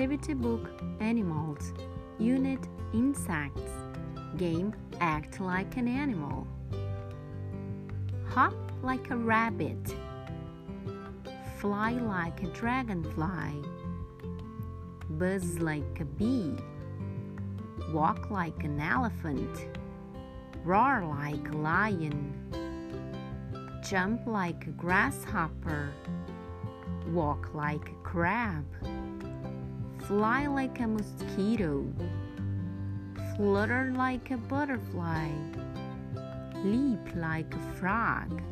Activity Book Animals Unit Insects Game Act like an animal. Hop like a rabbit. Fly like a dragonfly. Buzz like a bee. Walk like an elephant. Roar like a lion. Jump like a grasshopper. Walk like a crab. Fly like a mosquito. Flutter like a butterfly. Leap like a frog.